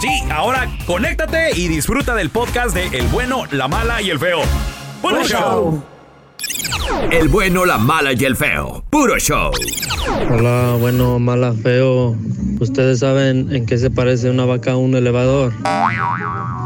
Sí, ahora conéctate y disfruta del podcast de El bueno, la mala y el feo. ¡Buen show! El bueno, la mala y el feo. Puro show. Hola, bueno, mala, feo. ¿Ustedes saben en qué se parece una vaca a un elevador?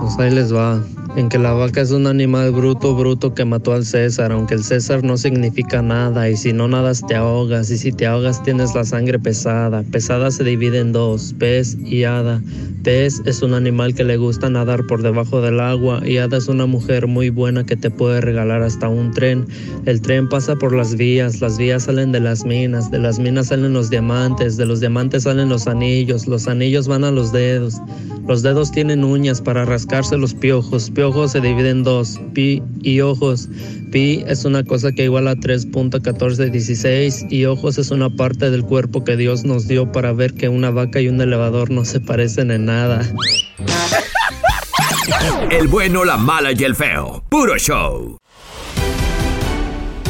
Pues ahí les va. En que la vaca es un animal bruto, bruto que mató al César, aunque el César no significa nada, y si no nadas te ahogas, y si te ahogas tienes la sangre pesada. Pesada se divide en dos, pez y hada. Pez es un animal que le gusta nadar por debajo del agua, y hada es una mujer muy buena que te puede regalar hasta un tren. El tren pasa por las vías, las vías salen de las minas, de las minas salen los diamantes, de los diamantes salen los anillos, los anillos van a los dedos. Los dedos tienen uñas para rascarse los piojos. Piojos se dividen en dos, pi y ojos. Pi es una cosa que iguala a 3.1416 y ojos es una parte del cuerpo que Dios nos dio para ver que una vaca y un elevador no se parecen en nada. El bueno, la mala y el feo. Puro show.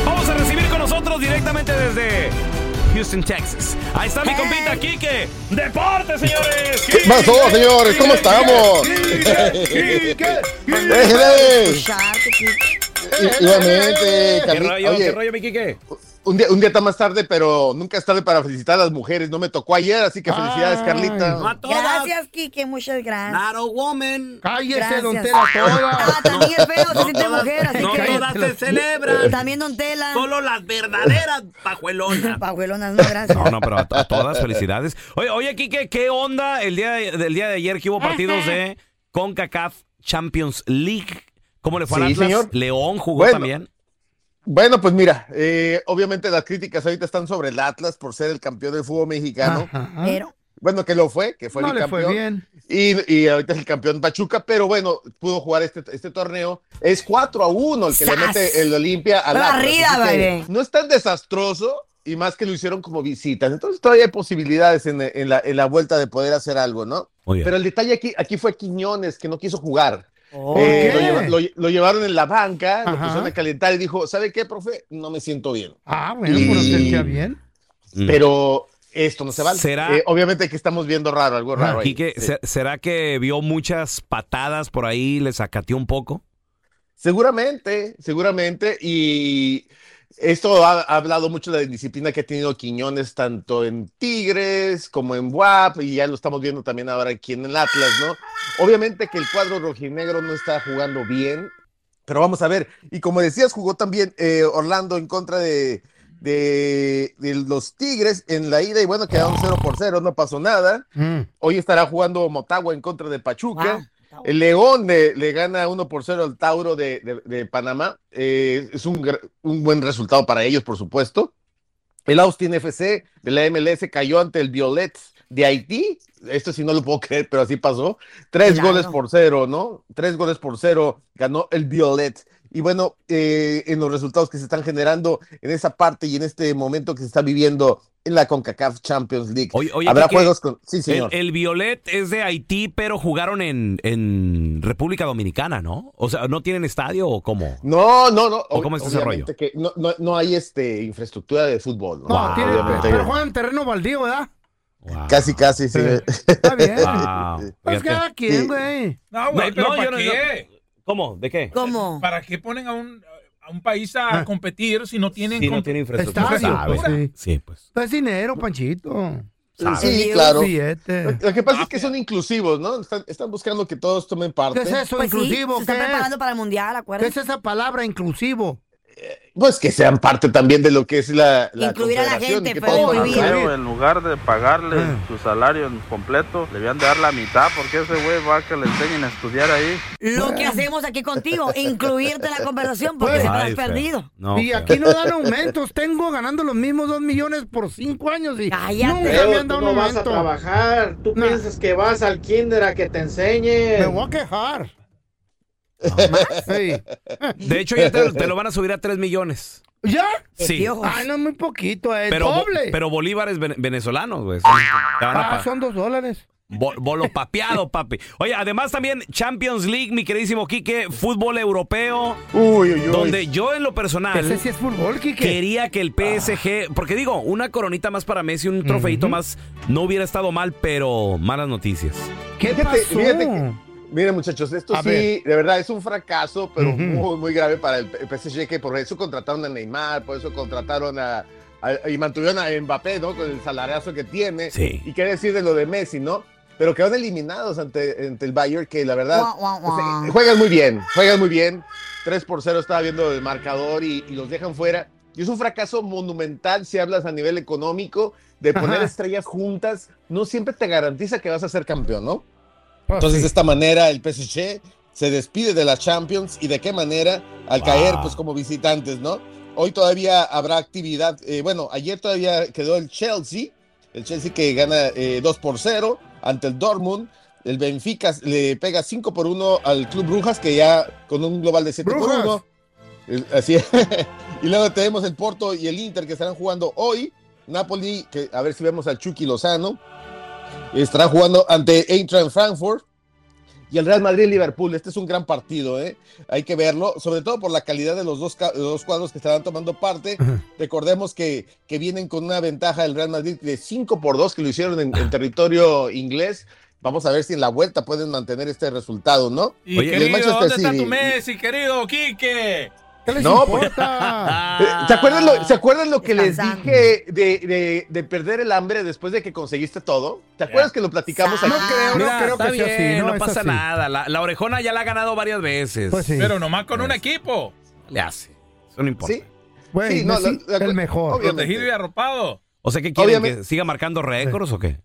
Vamos a recibir con nosotros directamente desde Houston, Texas. Ahí está mi compita Kike. ¡Deporte, señores! ¿Qué pasó, señores? ¿Cómo estamos? Déjele. Igualmente, ¿Qué rollo, qué rollo, mi Kike? Un día, un día está más tarde, pero nunca es tarde para felicitar a las mujeres. No me tocó ayer, así que felicidades, Carlita. Gracias, Kike, muchas gracias. Not a woman. Cállese, Gracias. don Tela, toda. Ah, también el feo se siente mujer, así no que... todas se celebran. También Don Tela. Solo las verdaderas pajuelonas. Pajuelonas, no, gracias. No, no, pero a, a todas felicidades. Oye, oye, Kike, ¿qué onda el día de- del día de ayer que hubo partidos de CONCACAF Champions League? ¿Cómo le fue al Sí, Atlas? señor. León jugó Bueno. también. Bueno, pues mira, eh, obviamente las críticas ahorita están sobre el Atlas por ser el campeón del fútbol mexicano. Ajá. Pero, Bueno, que lo fue, que fue No el le fue campeón. bien. Y, y ahorita es el campeón Pachuca, pero bueno, pudo jugar este, este torneo. Es 4 a 1 el que le mete el Olimpia al Atlas. Barrida. No es tan desastroso y más que lo hicieron como visitas. Entonces todavía hay posibilidades en, en la, en la vuelta de poder hacer algo, ¿no? Pero el detalle aquí, aquí fue Quiñones, que no quiso jugar. Oh. Eh, lo, lleva- lo- lo llevaron en la banca, lo Ajá. pusieron a calentar y dijo, ¿sabe qué, profe? No me siento bien. Ah, bueno, por Y- usted queda bien. Mm. Pero esto no se vale. ¿Será- Eh, obviamente que estamos viendo raro, algo raro ahí. Quique, Sí. ¿se- ¿será que vio muchas patadas por ahí, le sacateó un poco? Seguramente, seguramente. Y esto ha, ha hablado mucho de la indisciplina que ha tenido Quiñones tanto en Tigres como en WAP y ya lo estamos viendo también ahora aquí en el Atlas, ¿no? Obviamente que el cuadro rojinegro no está jugando bien, pero vamos a ver. Y como decías, jugó también eh, Orlando en contra de, de, de los Tigres en la ida y bueno, quedaron 0 por 0, no pasó nada. Mm. Hoy estará jugando Motagua en contra de Pachuca. El León le, le gana 1 por 0 al Tauro de, de- de Panamá. Eh, es un, un buen resultado para ellos, por supuesto. El Austin FC de la MLS cayó ante el Violet de Haití. Esto sí no lo puedo creer, pero así pasó. Tres Claro. goles por cero, ¿no? Tres goles por cero ganó el Violet. Y bueno, eh, en los resultados que se están generando en esa parte y en este momento que se está viviendo en la CONCACAF Champions League. Oye, oye, Habrá juegos con... Sí, señor. el Violet es de Haití, pero jugaron en, en República Dominicana, ¿no? O sea, ¿no tienen estadio o cómo? No, no, no. ¿O cómo es ese que no, no, no hay este infraestructura de fútbol. ¿no? No, tiene, Obviamente. pero juegan en terreno baldío, ¿verdad? Wow. Casi, casi, sí. Está bien. Wow. Pues cada quien, Sí. güey. No, güey, No, pero no, ¿para yo no- qué? ¿Cómo? ¿De qué? ¿Cómo? ¿Para qué ponen a un, a un país a Ah. competir si no tienen... Sí, no comp- tiene infraestructura. Pues, sí. Sí, pues. Es dinero, Panchito. ¿sabes? Sí, claro. Lo que pasa es que son inclusivos, ¿no? Están, están buscando que todos tomen parte. ¿Qué es eso, Pues sí, inclusivo? se está ¿Qué preparando es? para el mundial, ¿Qué acuérdense. es esa palabra, inclusivo? Pues que sean parte también de lo que es la, la Incluir a la gente, que pero. Feo, en lugar de pagarle Ah. su salario en completo, le habían de dar la mitad porque ese güey va a que le enseñen a estudiar ahí. Lo que hacemos aquí contigo, incluirte en la conversación porque Pues, Ay, has perdido. No, y feo. aquí no dan aumentos. Tengo ganando los mismos dos millones por cinco años y Cállate. nunca Pero me han dado un aumento. trabajar, tú No. piensas que vas al kinder a que te enseñen. Me voy a quejar. Sí. De hecho, ya te, te lo van a subir a 3 millones. ¿Ya? Sí. Ay, no, muy poquito, es Pero, doble. pero bolívares ven- venezolanos, güey. Ah, son dos dólares. Bo- bolo papeado, papi. Oye, además también Champions League, mi queridísimo Quique, fútbol europeo, Uy, uy, uy. donde yo en lo personal Ese sí es fútbol, Kike. quería que el PSG, porque digo, una coronita más para Messi, un trofeito más, no hubiera estado mal, pero malas noticias. ¿Qué Fíjate, pasó? fíjate que- Miren, muchachos, esto A sí, ver. de verdad, es un fracaso, pero muy, muy grave para el PSG, que por eso contrataron a Neymar, por eso contrataron a, a- y mantuvieron a Mbappé, ¿no? Con el salariazo que tiene. Sí. Y qué decir de lo de Messi, ¿no? Pero quedaron eliminados ante, ante el Bayern, que la verdad, Guau, juegan muy bien, juegan muy bien. 3 por 0 estaba viendo el marcador y, y los dejan fuera. Y es un fracaso monumental si hablas a nivel económico, de poner Ajá. estrellas juntas, no siempre te garantiza que vas a ser campeón, ¿no? Pues Entonces, sí. de esta manera, el PSG se despide de la Champions y de qué manera, al Wow. caer, pues como visitantes, ¿no? Hoy todavía habrá actividad. eh, bueno, ayer todavía quedó el Chelsea, el Chelsea que gana eh, 2 por 0 ante el Dortmund. El Benfica le pega 5 por 1 al Club Brujas, que ya con un global de 7 por Brujas. 1. El- Así es. y luego tenemos el Porto y el Inter que estarán jugando hoy. Napoli, que a ver si vemos al Chucky Lozano. Estará jugando ante Eintracht Frankfurt. Y el Real Madrid-Liverpool. Este es un gran partido, ¿eh? Hay que verlo, sobre todo por la calidad de los dos, de los cuadros que estarán tomando parte. Recordemos que, que vienen con una ventaja el Real Madrid de 5 por 2 que lo hicieron en, en territorio inglés. Vamos a ver si en la vuelta pueden mantener este resultado, ¿no? Y Oye, y el querido, ¿dónde está tu Messi, querido Quique? ¿Qué les No, pues- importa? Eh, ¿Se acuerdan lo, ¿se acuerdan lo que les dije de, de- de perder el hambre después de que conseguiste todo? ¿Te acuerdas que lo platicamos no aquí? creo, Mira, no creo está que sea bien, así. no, No, pasa así. nada. La, la orejona ya la ha ganado varias veces. Pues sí. Pero nomás con un equipo. Le hace. Eso no importa. Sí, Sí, no, Messi, la- la- el mejor. obviamente. Protegido y arropado. O sea, ¿qué quieren? Obviamente- ¿Que siga marcando récords o qué?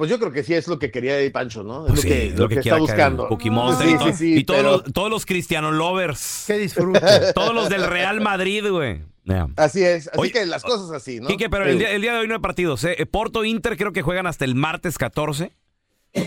Pues yo creo que sí es lo que quería ahí Pancho, ¿no? Es Pues lo sí, que, lo que, está buscando. Cookie Monster Sí, y, todo- sí, sí, y todos, pero- los, todos los cristiano lovers. Que disfrute. todos los del Real Madrid, güey. Así es, así Oye, que las cosas así, ¿no? Quique, pero Sí. el día, el día de hoy no hay partidos. ¿eh? Porto Inter creo que juegan hasta el martes 14.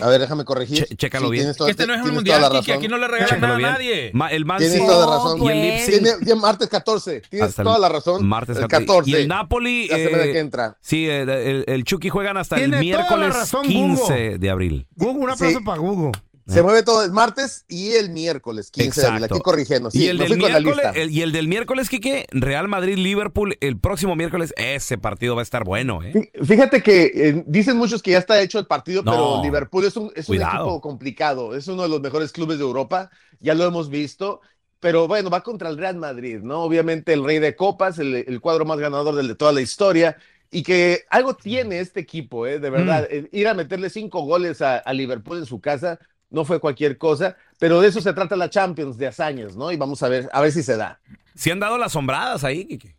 A ver, déjame corregir. Che- chécalo Sí, bien. toda- este no es el tienes mundial. Aquí no le regalan nada a nadie. Ma- el Man Tienes toda la razón. y el pues. Leipzig. Tiene, tiene martes 14. Tienes hasta toda la razón. Martes el 14. 14. Y el Napoli. La semana eh, que entra. Sí, eh, el, el Chucky juegan hasta el miércoles razón, 15 Google. de abril. Google, un aplauso Sí. para Google. Se mueve todo el martes y el miércoles 15 de abril. Aquí corrigiendo. Sí, y, el del miércoles, el- y el del miércoles, Quique, Real Madrid-Liverpool, el próximo miércoles, ese partido va a estar bueno, ¿eh? Fí- Fíjate que eh, dicen muchos que ya está hecho el partido, No. pero Liverpool es un, es un equipo complicado. Es uno de los mejores clubes de Europa. Ya lo hemos visto. Pero bueno, va contra el Real Madrid, ¿no? Obviamente el rey de copas, el, el cuadro más ganador de toda la historia. Y que algo tiene este equipo, ¿eh? De verdad. Eh, Ir a meterle cinco goles a, a Liverpool en su casa no fue cualquier cosa. Pero de eso se trata la Champions, de hazañas, ¿no? Y vamos a ver, a ver si se da. Sí han dado las sombradas ahí, Quique.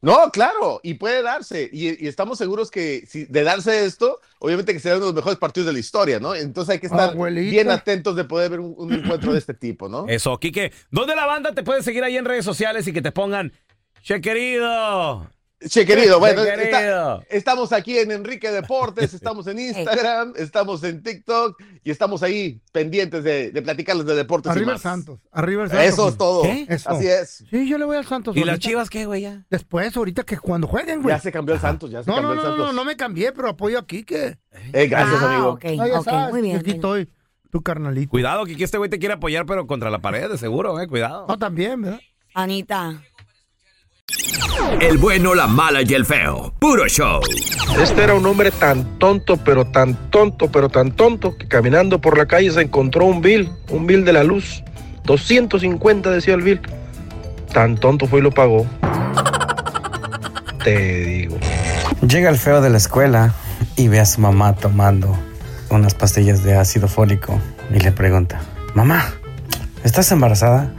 No, claro, y puede darse. Y, y estamos seguros que si de darse esto, obviamente que será uno de los mejores partidos de la historia, ¿no? Entonces hay que estar Abuelita. bien atentos de poder ver un, un encuentro de este tipo, ¿no? Eso, Quique. ¿Dónde la banda te puede seguir ahí en redes sociales y que te pongan, che querido? Che, querido, bueno, Che, está- querido. estamos aquí en Enrique Deportes, estamos en Instagram, estamos en TikTok y estamos ahí pendientes de, de platicarles de deportes. y Arriba el más. Santos. Arriba el Santos. Eso es todo. Eso. Así es. Sí, yo le voy al Santos. ¿Y las ahorita. chivas qué, güey? Ya. Después, ahorita que cuando jueguen, güey. Ya se cambió el Santos, ya se No, cambió no, el no, no, Santos. no, no me cambié, pero apoyo aquí que. Eh, gracias, Ah, amigo. ok, sabes, muy bien. Aquí estoy, tu carnalito. Cuidado, Quique, este güey te quiere apoyar, pero contra la pared, de seguro, eh. Cuidado. No, también, ¿verdad? Anita. El bueno, la mala y el feo. Puro show. Este era un hombre tan tonto, pero tan tonto, pero tan tonto, que caminando por la calle se encontró un bill, un bill de la luz. 250 decía el bill. Tan tonto fue y lo pagó. Te digo. Llega el feo de la escuela y ve a su mamá tomando unas pastillas de ácido fólico y le pregunta, mamá, ¿estás embarazada?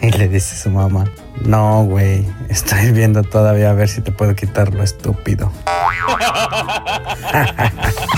Y le dice su mamá, no, güey, estoy viendo todavía a ver si te puedo quitar lo estúpido.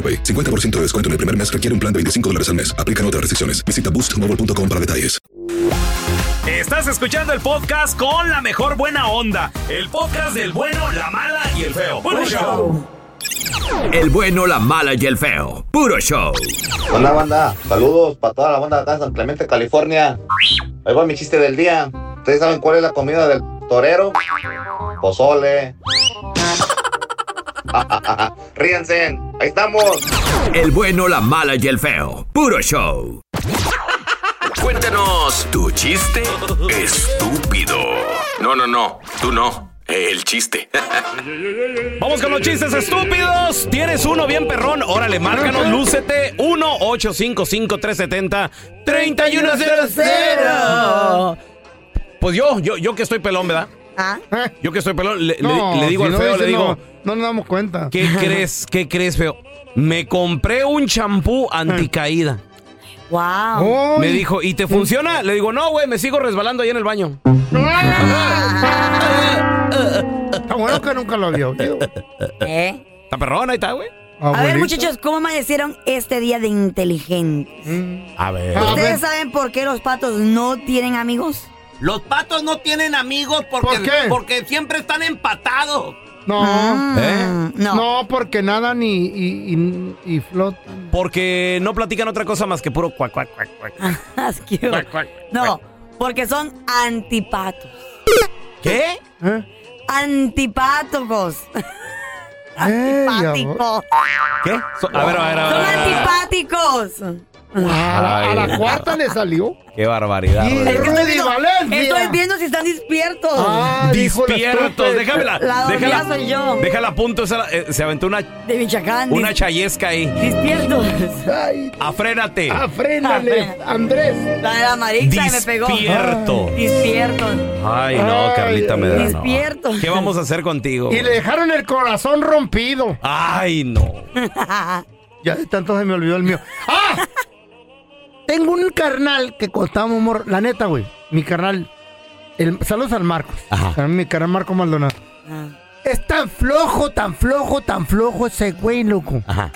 AroPay. 50% de descuento en el primer mes requiere un plan de 25 dólares al mes. Aplican otras restricciones. Visita boostmobile.com para detalles. Estás escuchando el podcast con la mejor buena onda. El podcast del bueno, la mala y el feo. Puro show. El bueno, la mala y el feo. Puro show. Hola banda, saludos para toda la banda de acá en San Clemente, California. Ahí va mi chiste del día. ¿Ustedes saben cuál es la comida del torero? Pozole. Ríanse, ahí estamos. El bueno, la mala y el feo. Puro show. Cuéntanos tu chiste estúpido. No, no, no. Tú no. El chiste. Vamos con los chistes estúpidos. ¿Tienes uno bien perrón? Órale, márcanos, lúcete. 1-855-370-3100. Pues yo, yo, yo que estoy pelón, ¿verdad? Yo que estoy pelón, le, No, le digo si al no feo, le digo, No, no nos damos cuenta. ¿qué crees? ¿Qué crees, feo? Me compré un champú anticaída. Wow. Me dijo, ¿y te funciona? Le digo, no, güey, me sigo resbalando ahí en el baño. Está bueno que nunca lo había oído. ¿Eh? Está perrona, ahí está, güey. A ver, muchachos, ¿cómo amanecieron este día de inteligentes? A ver. ¿Ustedes saben por qué los patos no tienen amigos? Los patos no tienen amigos porque, ¿Por qué? porque siempre están empatados. No. ¿Eh? No. porque nadan y, y, y, y flotan. Porque no platican otra cosa más que puro cuac, cuac, cuac, cuac. Asqueroso. Cuac, cuac, No, porque son antipatos. ¿Qué? ¿Eh? Antipáticos. Antipático. ¿Qué? So- a ver, a ver, a ver. Son a A la, a la Ay, cuarta le salió. Qué barbaridad. Y- Rodrigo. Estoy viendo, Valencia. estoy viendo si están despiertos. Ah, Despiertos, déjamela. La déjala, soy yo. déjala a punto. esa- eh, se aventó una, De Michoacán. una chayesca ahí. Despiertos. Ay, Afrénate. afrénale, Andrés. La de la Marixa y me pegó. Despierto. Despiertos. Ay, no, Carlita Medrano. Despierto. ¿Qué vamos a hacer contigo? Y le dejaron el corazón rompido. Ay, no. Ya de tanto se me olvidó el mío. ¡Ah! Tengo un carnal que contamos, mor... La neta, güey. Mi carnal. El... Saludos al Marcos. Ajá. A Mi carnal Marco Maldonado. Es tan flojo, tan flojo, tan flojo ese güey, loco. Ajá.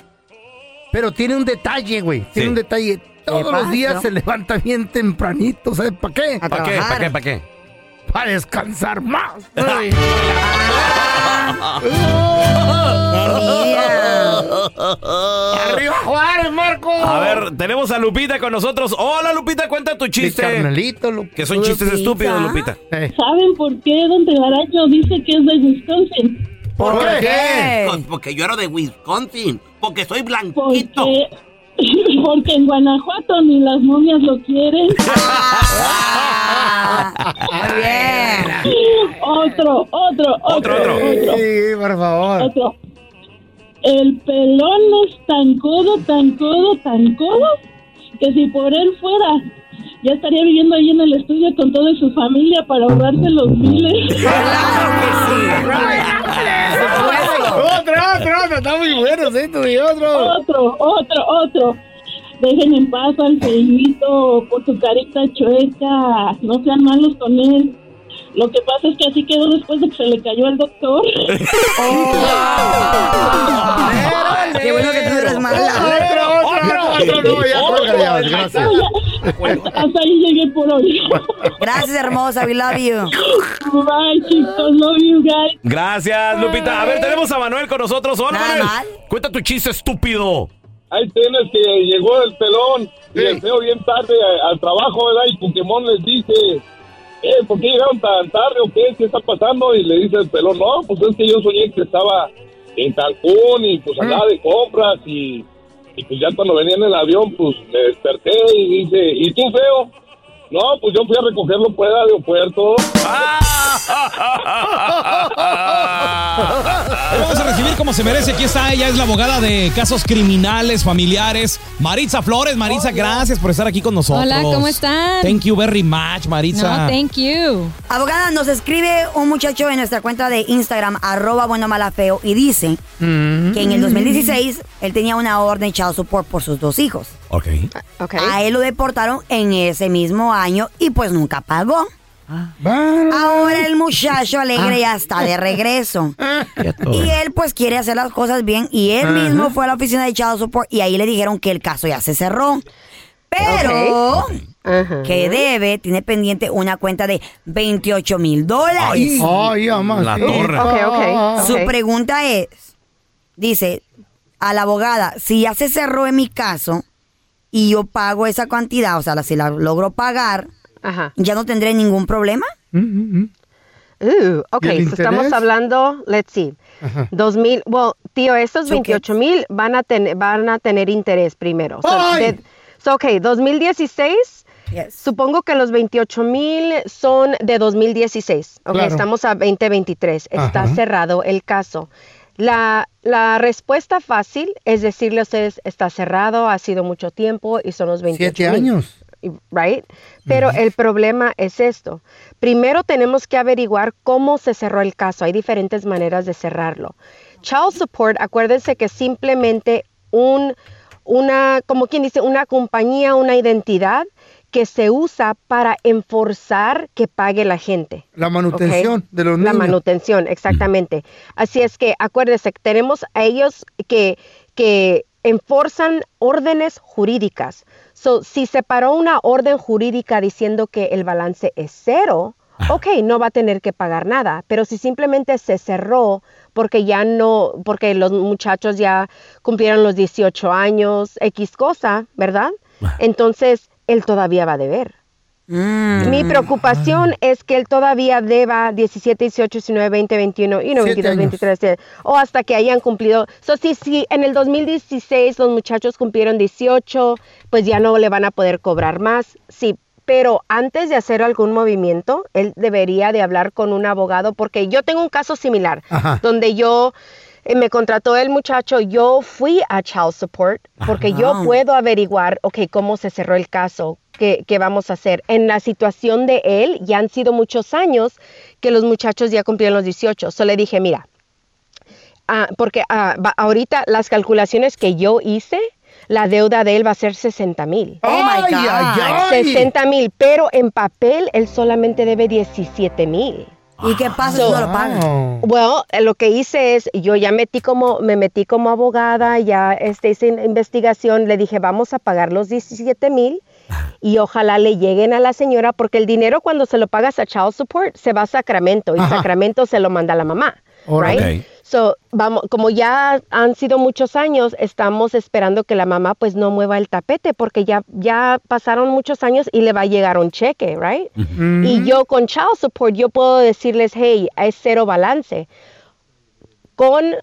Pero tiene un detalle, güey. Tiene Sí. un detalle. Todos los días se levanta bien tempranito. ¿Sabes para qué? ¿Para qué? ¿Para qué? ¿Para qué? Para descansar más. Ay. ¡Arriba Juárez, Marco! A ver, tenemos a Lupita con nosotros. Hola, Lupita, cuenta tu chiste. carnalito, loco. Que son chistes Lupita. estúpidos, Lupita. Eh, ¿Saben por qué Don Telaraño dice que es de Wisconsin? ¿Por, ¿Por qué? qué? Pues porque yo era de Wisconsin. Porque soy Porque, blanquito. porque en Guanajuato ni las momias lo quieren. Ah, bien. Otro, otro, Otro, otro, otro. otro, Sí, por favor. otro. El pelón es tan codo, tan codo, tan codo, que si por él fuera, ya estaría viviendo ahí en el estudio con toda su familia para ahorrarse los miles. Sí. Otro, otro, otro. Está muy bueno esto y otro. Otro, otro, otro. Dejen en paz al feíto por su carita chueca. No sean malos con él. Lo que pasa es que así quedó después de que se le cayó al doctor. Qué bueno que tú eres mala. Otro, otro, otro. No, ya, córgale, ya, gracias. Hasta ahí llegué por hoy. Gracias, hermosa. We love you. Bye, chicos. Love you guys. Gracias, Lupita. A ver, tenemos a Manuel con nosotros. Hola, Nada Manuel. mal. Cuenta tu chiste estúpido. Ahí tienes que llegó el pelón y el feo bien tarde al trabajo, ¿verdad? Y Pokémon les dice, eh, ¿por qué llegaron tan tarde o qué? ¿Qué está pasando? Y le dice el pelón, no, pues es que yo soñé que estaba en Cancún y pues andaba de compras y, y pues ya cuando venía en el avión, pues me desperté y dice, ¿y tú, feo? No, pues yo fui a recogerlo por el aeropuerto. Vamos a recibir como se merece. Aquí está ella, es la abogada de casos criminales, familiares. Maritza Flores. Maritza, gracias por estar aquí con nosotros. Hola, ¿cómo están? Thank you very much, Maritza. No, thank you. Abogada, nos escribe un muchacho en nuestra cuenta de Instagram, arroba bueno mala feo, y dice que en el 2016 él tenía una orden de child support por sus dos hijos. Ok. A él lo deportaron en ese mismo año y pues nunca pagó. Ahora el muchacho alegre ya está de regreso. Y él pues quiere hacer las cosas bien y él mismo fue a la oficina de Child Support y ahí le dijeron que el caso ya se cerró. Pero que debe, tiene pendiente una cuenta de 28 mil dólares. Ay, La torre. Ok, ok, Su pregunta es, dice a la abogada, si ya se cerró en mi caso y yo pago esa cantidad, o sea, si la logro pagar, ¿ya no tendré ningún problema? Uh, ok, ¿Y el so estamos hablando, let's see, Ajá. 2000, well, tío, estos So, 28 mil van, a tener van a tener interés primero. So, de- so, ok, 2016, supongo que los 28 mil son de 2016. Ok, Claro. estamos a 2023. Está Ajá. cerrado el caso. La, la respuesta fácil es decirle a ustedes, está cerrado, ha sido mucho tiempo y son los 28 Siete mil años. right? Pero el problema es esto. Primero tenemos que averiguar cómo se cerró el caso. Hay diferentes maneras de cerrarlo. Child support, acuérdense que simplemente un, una, como quien dice, una compañía, una identidad que se usa para enforzar que pague la gente. La manutención de los La niños. manutención, exactamente. Así es que acuérdense, que tenemos a ellos que, que enforzan órdenes jurídicas. So, si se paró una orden jurídica diciendo que el balance es cero, ok, no va a tener que pagar nada. Pero si simplemente se cerró porque ya no, porque los muchachos ya cumplieron los 18 años, X cosa, ¿verdad? Entonces, él todavía va a deber. Mi preocupación es que él todavía deba 17, 18, 19, 20, 21, y no Siete 22, años. 23, eh, o hasta que hayan cumplido. So, si, si en el 2016 los muchachos cumplieron 18, pues ya no le van a poder cobrar más. Sí, pero antes de hacer algún movimiento, él debería de hablar con un abogado porque yo tengo un caso similar Ajá. donde yo me contrató el muchacho, yo fui a Child Support porque yo puedo averiguar, ok, cómo se cerró el caso, qué, qué vamos a hacer. En la situación de él, ya han sido muchos años que los muchachos ya cumplieron los 18. So le dije, mira, ah, porque ah, va- ahorita las calculaciones que yo hice, la deuda de él va a ser 60 mil. Oh my God. ay, ay. 60 mil, pero en papel él solamente debe 17 mil. ¿Y qué pasa si no lo pagan? Bueno, eh, lo que hice es, yo ya metí como, me metí como abogada, ya este, hice in- investigación, le dije, vamos a pagar los 17 mil y ojalá le lleguen a la señora, porque el dinero cuando se lo pagas a Child Support se va a Sacramento y Ajá. Sacramento se lo manda a la mamá. Right? Ok. So, vamos, como ya han sido muchos años, estamos esperando que la mamá pues no mueva el tapete porque ya, ya pasaron muchos años y le va a llegar un cheque, right? Y yo con Child Support, yo puedo decirles, hey, es cero balance. Con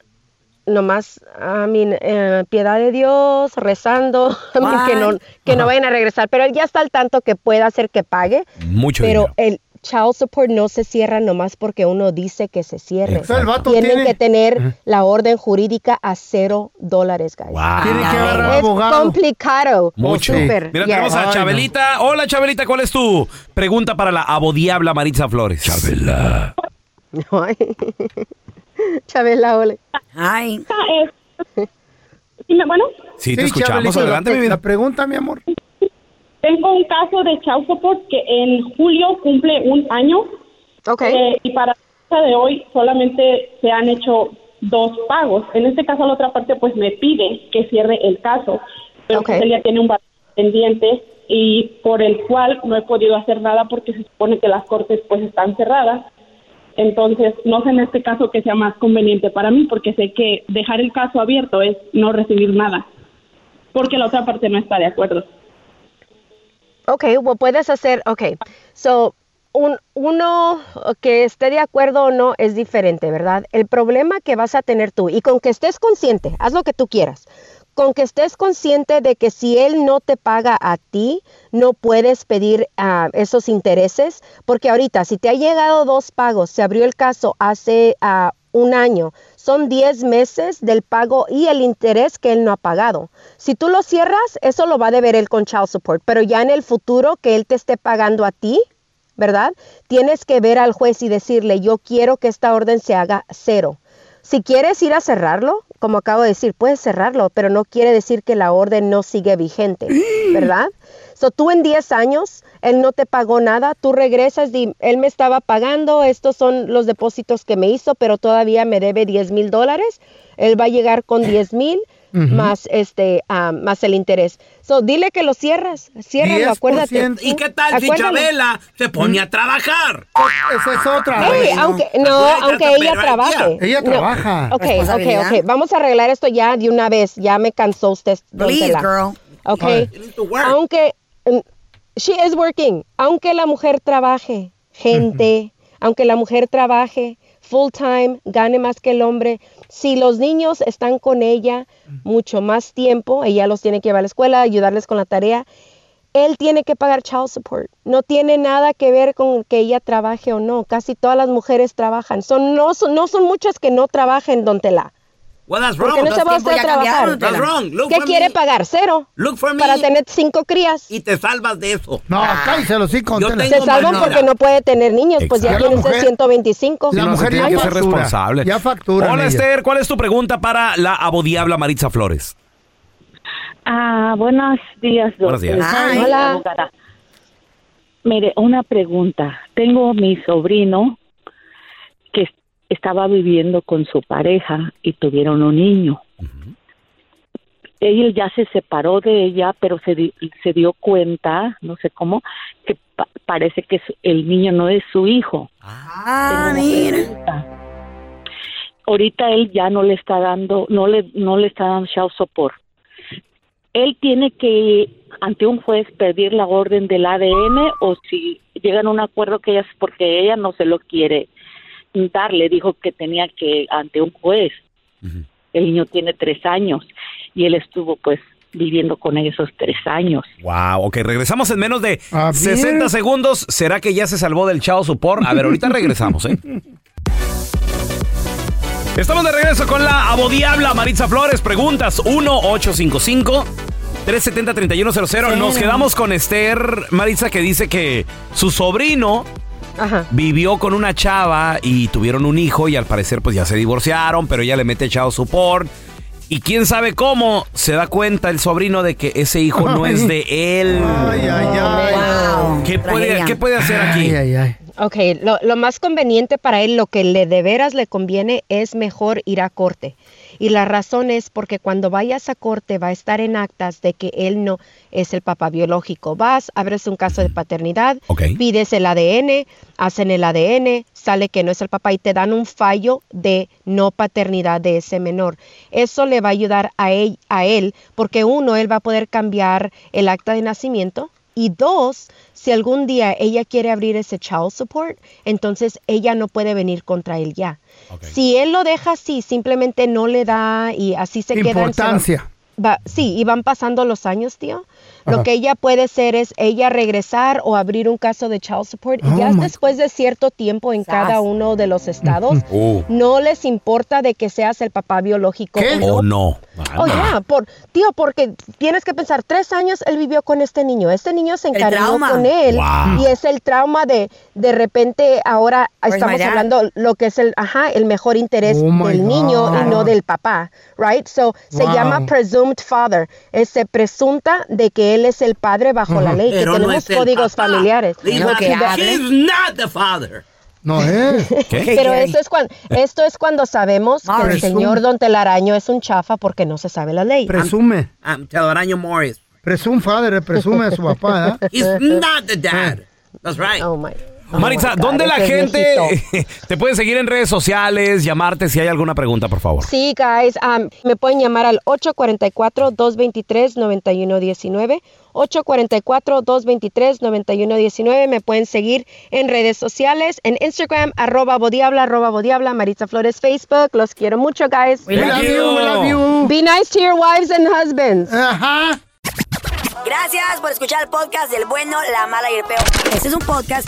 nomás, I mean, eh, piedad de Dios, rezando, que no, que no vayan a regresar. Pero él ya está al tanto que puede hacer que pague. Mucho pero dinero. el Child Support no se cierra nomás porque uno dice que se cierre. Tienen tiene- que tener la orden jurídica a cero dólares, guys. Tiene que agarrar Es abogado. complicado. Mucho. Mira, yes. tenemos a Chabelita. Hola, Chabelita, ¿cuál es tu pregunta para la abodiabla Maritza Flores? Chabela. Ay. Chabela, ole. Ay. Dime, bueno. Sí, te Sí, escuchamos. Chabelita, Adelante, la, mi vida. La pregunta, mi amor. Tengo un caso de Child Support que en julio cumple un año. Eh, y para la fecha de hoy solamente se han hecho dos pagos. En este caso, la otra parte pues me pide que cierre el caso. Pero pues, él ya tiene un balance pendiente y por el cual no he podido hacer nada porque se supone que las cortes pues están cerradas. Entonces, no sé en este caso que sea más conveniente para mí porque sé que dejar el caso abierto es no recibir nada. Porque la otra parte no está de acuerdo. Ok, well, puedes hacer, ok. So, un, uno que esté de acuerdo o no es diferente, ¿verdad? El problema que vas a tener tú, y con que estés consciente, haz lo que tú quieras, con que estés consciente de que si él no te paga a ti, no puedes pedir ah, esos intereses, porque ahorita, si te ha llegado dos pagos, se abrió el caso hace ah, un año, son 10 meses del pago y el interés que él no ha pagado. Si tú lo cierras, eso lo va a deber él con Child Support, pero ya en el futuro que él te esté pagando a ti, ¿verdad? Tienes que ver al juez y decirle, yo quiero que esta orden se haga cero. Si quieres ir a cerrarlo, como acabo de decir, puedes cerrarlo, pero no quiere decir que la orden no sigue vigente, ¿verdad? So, tú en 10 años, él no te pagó nada, tú regresas y él me estaba pagando, estos son los depósitos que me hizo, pero todavía me debe 10 mil dólares, él va a llegar con 10 mil más este ah, más el interés. So, dile que lo cierras, ciérralo, acuérdate. ¿Y qué tal si. Chabela se pone a trabajar? Esa es otra. Hey, aunque, no, aunque ella trabaje. Ella No. trabaja. Ok, ok, ok. Vamos a arreglar esto ya de una vez. Ya me cansó usted. Please, girl. Ok. Aunque, she is working. Aunque la mujer trabaje, gente, aunque la mujer trabaje full time, gane más que el hombre, si los niños están con ella mucho más tiempo, ella los tiene que llevar a la escuela, ayudarles con la tarea, él tiene que pagar child support. No tiene nada que ver con que ella trabaje o no. Casi todas las mujeres trabajan. Son, no, son, no son muchas que no trabajen, don Tela. Well, that's ¿Por wrong. qué no se va a That's usted a trabajar? That's wrong. Look ¿Qué for quiere me. pagar? ¿Cero? Look for me. Para tener cinco crías. Y te salvas de eso. No, cállese los tengo Se salvan porque no puede tener niños, pues ya tiene La usted mujer- 125. Sí, no, se tiene que ser responsable. Ya facturan Hola. Esther, ¿cuál es tu pregunta para la abodiabla Maritza Flores? Ah, buenos días, Buenos días. doctor. Ay. Hola. abogada. Mire, una pregunta. Tengo mi sobrino estaba viviendo con su pareja y tuvieron un niño. Él ya se separó de ella, pero se, di- se dio cuenta, no sé cómo, que pa- parece que el niño no es su hijo. Ah, pregunta. Ahorita él ya no le está dando, no le, no le está dando child support. él tiene que ante un juez pedir la orden del ADN o si llegan a un acuerdo que ella porque ella no se lo quiere dar, le dijo que tenía que ante un juez. El niño tiene tres años y él estuvo pues viviendo con esos tres años. Wow, ok, regresamos en menos de ver. 60 segundos. ¿Será que ya se salvó del chao supor? A ver, ahorita regresamos, ¿eh? Estamos de regreso con la abodiabla Maritza Flores. Preguntas 1-855-370-3100. Nos quedamos con Esther Maritza que dice que su sobrino vivió con una chava y tuvieron un hijo y al parecer pues ya se divorciaron, pero ella le mete chao support. Y quién sabe cómo se da cuenta el sobrino de que ese hijo no es de él. ¿Qué, puede, ¿Qué puede hacer aquí? Ok, lo, lo más conveniente para él, lo que le de veras le conviene es mejor ir a corte. Y la razón es porque cuando vayas a corte va a estar en actas de que él no es el papá biológico. Vas, abres un caso de paternidad, pides el ADN, hacen el ADN, sale que no es el papá y te dan un fallo de no paternidad de ese menor. Eso le va a ayudar a él, a él porque uno, él va a poder cambiar el acta de nacimiento y dos, si algún día ella quiere abrir ese child support, entonces ella no puede venir contra él ya. Si él lo deja así, simplemente no le da y así se queda. Importancia. Va- sí, y van pasando los años, tío. Lo Ajá. que ella puede hacer es ella regresar o abrir un caso de child support y Oh, ya después de cierto tiempo en cada uno de los estados, Oh. no les importa de que seas el papá biológico o no. ¿O no? Oh, ya, por, tío, porque tienes que pensar, tres años él vivió con este niño, este niño se trauma. con él Wow. y es el trauma de, de repente ahora Where's my estamos hablando lo que es el, ajá, el mejor interés Oh, del niño y no del papá, right? So, se Wow. llama presumed father, es, se presunta de que él es el padre bajo la ley, que Pero no tenemos códigos papá. familiares. Lo que not the father. No es. Pero eso es cuando, esto es cuando sabemos que el señor Don Telaraño es un chafa porque no se sabe la ley. Presume. I'm Telaraño Morris. Presume father, presume de su papá, ¿eh? He's not the dad. That's right. Oh my. Maritza, ¿dónde la gente te puede seguir en redes sociales, llamarte si hay alguna pregunta, por favor? Sí, guys, um, me pueden llamar al 844-223-9119. 844-223-9119. Me pueden seguir en redes sociales, en Instagram, arroba bodiabla, arroba bodiabla, Maritza Flores, Facebook. Los quiero mucho, guys. We love you, we love you. Be nice to your wives and husbands. Ajá. Gracias por escuchar el podcast del bueno, la mala y el peor. Este es un podcast